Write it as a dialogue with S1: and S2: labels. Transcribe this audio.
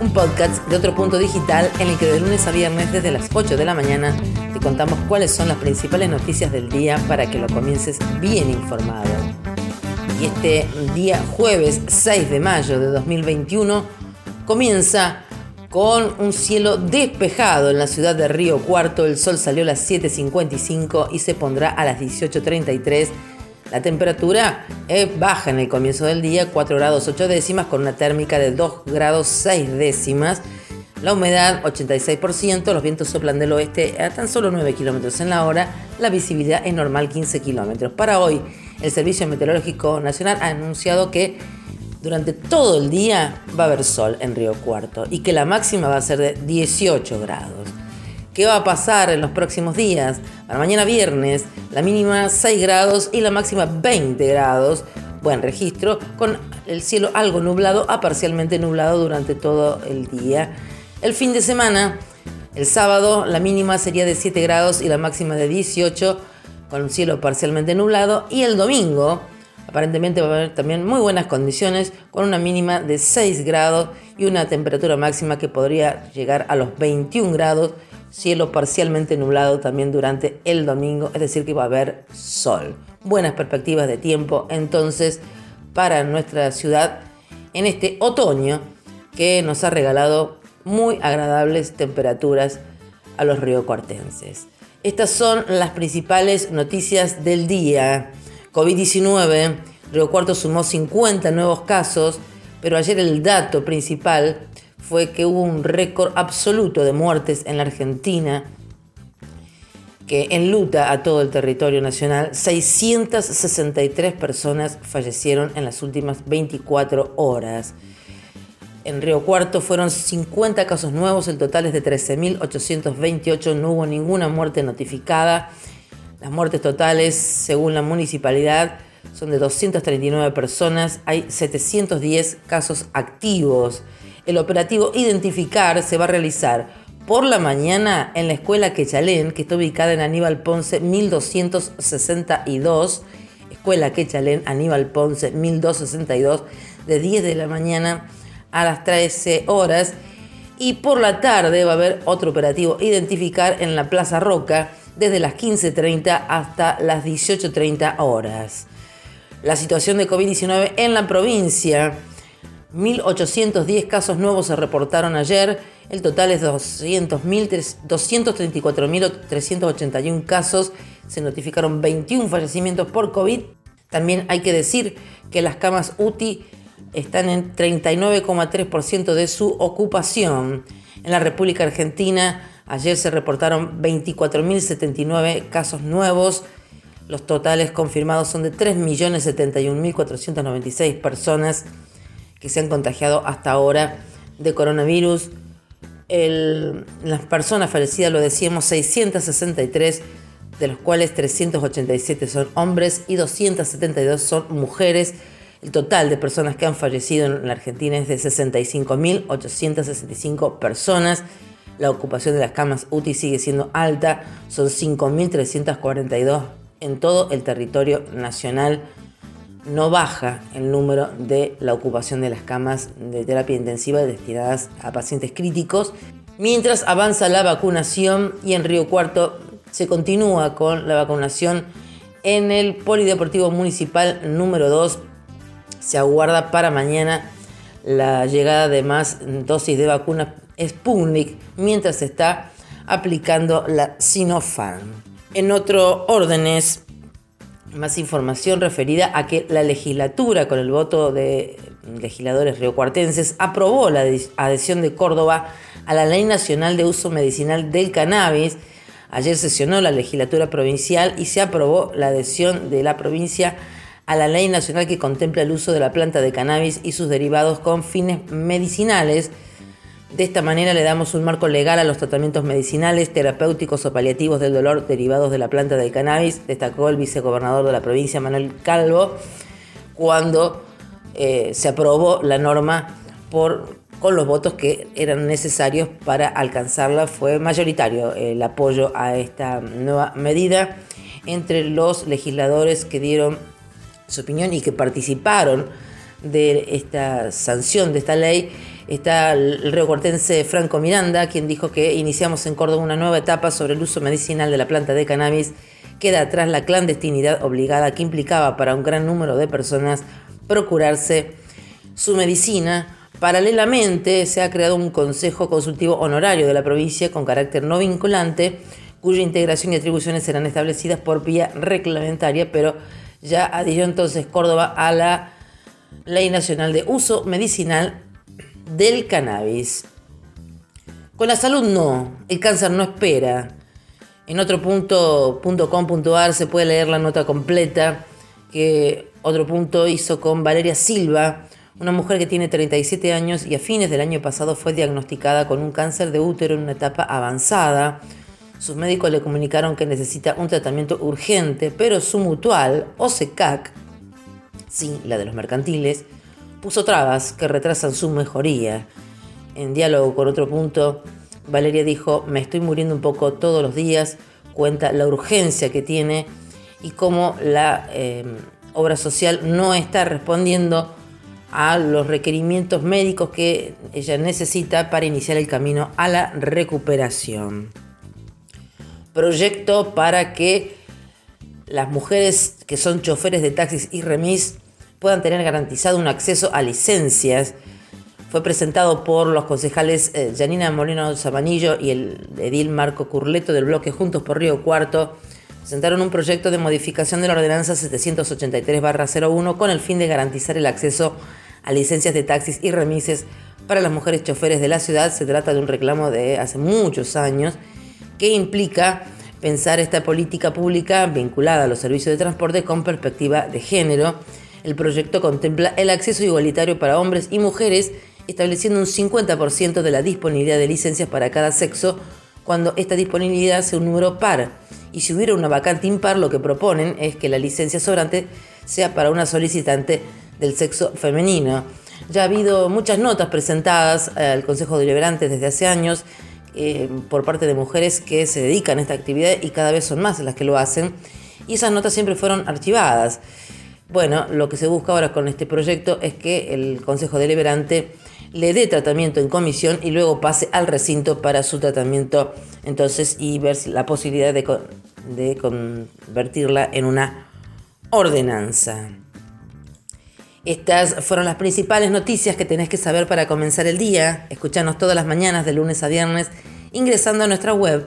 S1: un podcast de otro punto digital en el que de lunes a viernes desde las 8 de la mañana te contamos cuáles son las principales noticias del día para que lo comiences bien informado. Y este día jueves 6 de mayo de 2021 comienza con un cielo despejado en la ciudad de Río Cuarto. El sol salió a las 7.55 y se pondrá a las 18.33 la temperatura es baja en el comienzo del día, 4 grados 8 décimas, con una térmica de 2 grados 6 décimas. La humedad 86%, los vientos soplan del oeste a tan solo 9 kilómetros en la hora, la visibilidad es normal 15 kilómetros. Para hoy, el Servicio Meteorológico Nacional ha anunciado que durante todo el día va a haber sol en Río Cuarto y que la máxima va a ser de 18 grados. ¿Qué va a pasar en los próximos días? Para mañana viernes, la mínima 6 grados y la máxima 20 grados. Buen registro, con el cielo algo nublado a parcialmente nublado durante todo el día. El fin de semana, el sábado, la mínima sería de 7 grados y la máxima de 18, con un cielo parcialmente nublado. Y el domingo, aparentemente va a haber también muy buenas condiciones, con una mínima de 6 grados y una temperatura máxima que podría llegar a los 21 grados cielo parcialmente nublado también durante el domingo, es decir que va a haber sol. Buenas perspectivas de tiempo entonces para nuestra ciudad en este otoño que nos ha regalado muy agradables temperaturas a los riocuartenses. Estas son las principales noticias del día. COVID-19, Río Cuarto sumó 50 nuevos casos, pero ayer el dato principal fue que hubo un récord absoluto de muertes en la Argentina que enluta a todo el territorio nacional. 663 personas fallecieron en las últimas 24 horas. En Río Cuarto fueron 50 casos nuevos, el total es de 13.828, no hubo ninguna muerte notificada. Las muertes totales, según la municipalidad, son de 239 personas, hay 710 casos activos. El operativo Identificar se va a realizar por la mañana en la escuela Quechalén, que está ubicada en Aníbal Ponce 1262. Escuela Quechalén, Aníbal Ponce 1262, de 10 de la mañana a las 13 horas. Y por la tarde va a haber otro operativo Identificar en la Plaza Roca, desde las 15.30 hasta las 18.30 horas. La situación de COVID-19 en la provincia 1.810 casos nuevos se reportaron ayer. El total es 234.381 casos. Se notificaron 21 fallecimientos por COVID. También hay que decir que las camas UTI están en 39,3% de su ocupación. En la República Argentina ayer se reportaron 24.079 casos nuevos. Los totales confirmados son de 3.071.496 personas que se han contagiado hasta ahora de coronavirus. las personas fallecidas, lo decíamos, 663, de los cuales 387 son hombres y 272 son mujeres. El total de personas que han fallecido en la Argentina es de 65.865 personas. La ocupación de las camas UTI sigue siendo alta, son 5.342 en todo el territorio nacional no baja el número de la ocupación de las camas de terapia intensiva destinadas a pacientes críticos, mientras avanza la vacunación y en Río Cuarto se continúa con la vacunación en el Polideportivo Municipal número 2. Se aguarda para mañana la llegada de más dosis de vacuna Sputnik mientras se está aplicando la Sinopharm. En otro órdenes, más información referida a que la legislatura, con el voto de legisladores riocuartenses, aprobó la adhesión de Córdoba a la Ley Nacional de Uso Medicinal del Cannabis. Ayer sesionó la legislatura provincial y se aprobó la adhesión de la provincia a la ley nacional que contempla el uso de la planta de cannabis y sus derivados con fines medicinales. De esta manera le damos un marco legal a los tratamientos medicinales, terapéuticos o paliativos del dolor derivados de la planta del cannabis, destacó el vicegobernador de la provincia, Manuel Calvo, cuando eh, se aprobó la norma por, con los votos que eran necesarios para alcanzarla. Fue mayoritario el apoyo a esta nueva medida entre los legisladores que dieron su opinión y que participaron de esta sanción de esta ley está el reocortense Franco Miranda, quien dijo que iniciamos en Córdoba una nueva etapa sobre el uso medicinal de la planta de cannabis. Queda atrás la clandestinidad obligada que implicaba para un gran número de personas procurarse su medicina. Paralelamente se ha creado un consejo consultivo honorario de la provincia con carácter no vinculante, cuya integración y atribuciones serán establecidas por vía reglamentaria, pero ya adhirió entonces Córdoba a la Ley Nacional de Uso Medicinal del Cannabis. Con la salud no, el cáncer no espera. En otro punto, .com.ar se puede leer la nota completa que otro punto hizo con Valeria Silva, una mujer que tiene 37 años y a fines del año pasado fue diagnosticada con un cáncer de útero en una etapa avanzada. Sus médicos le comunicaron que necesita un tratamiento urgente, pero su mutual, OSECAC, sí, la de los mercantiles, puso trabas que retrasan su mejoría. En diálogo con otro punto, Valeria dijo, me estoy muriendo un poco todos los días, cuenta la urgencia que tiene y cómo la em, obra social no está respondiendo a los requerimientos médicos que ella necesita para iniciar el camino a la recuperación. Proyecto para que las mujeres que son choferes de taxis y remis puedan tener garantizado un acceso a licencias. Fue presentado por los concejales eh, Janina Molino Sabanillo y el edil Marco Curleto del bloque Juntos por Río Cuarto. Presentaron un proyecto de modificación de la ordenanza 783-01 con el fin de garantizar el acceso a licencias de taxis y remises para las mujeres choferes de la ciudad. Se trata de un reclamo de hace muchos años que implica pensar esta política pública vinculada a los servicios de transporte con perspectiva de género el proyecto contempla el acceso igualitario para hombres y mujeres, estableciendo un 50% de la disponibilidad de licencias para cada sexo cuando esta disponibilidad sea un número par. Y si hubiera una vacante impar, lo que proponen es que la licencia sobrante sea para una solicitante del sexo femenino. Ya ha habido muchas notas presentadas al Consejo Deliberante desde hace años eh, por parte de mujeres que se dedican a esta actividad y cada vez son más las que lo hacen. Y esas notas siempre fueron archivadas. Bueno, lo que se busca ahora con este proyecto es que el Consejo Deliberante le dé tratamiento en comisión y luego pase al recinto para su tratamiento entonces y ver la posibilidad de, de convertirla en una ordenanza. Estas fueron las principales noticias que tenés que saber para comenzar el día. Escuchanos todas las mañanas de lunes a viernes ingresando a nuestra web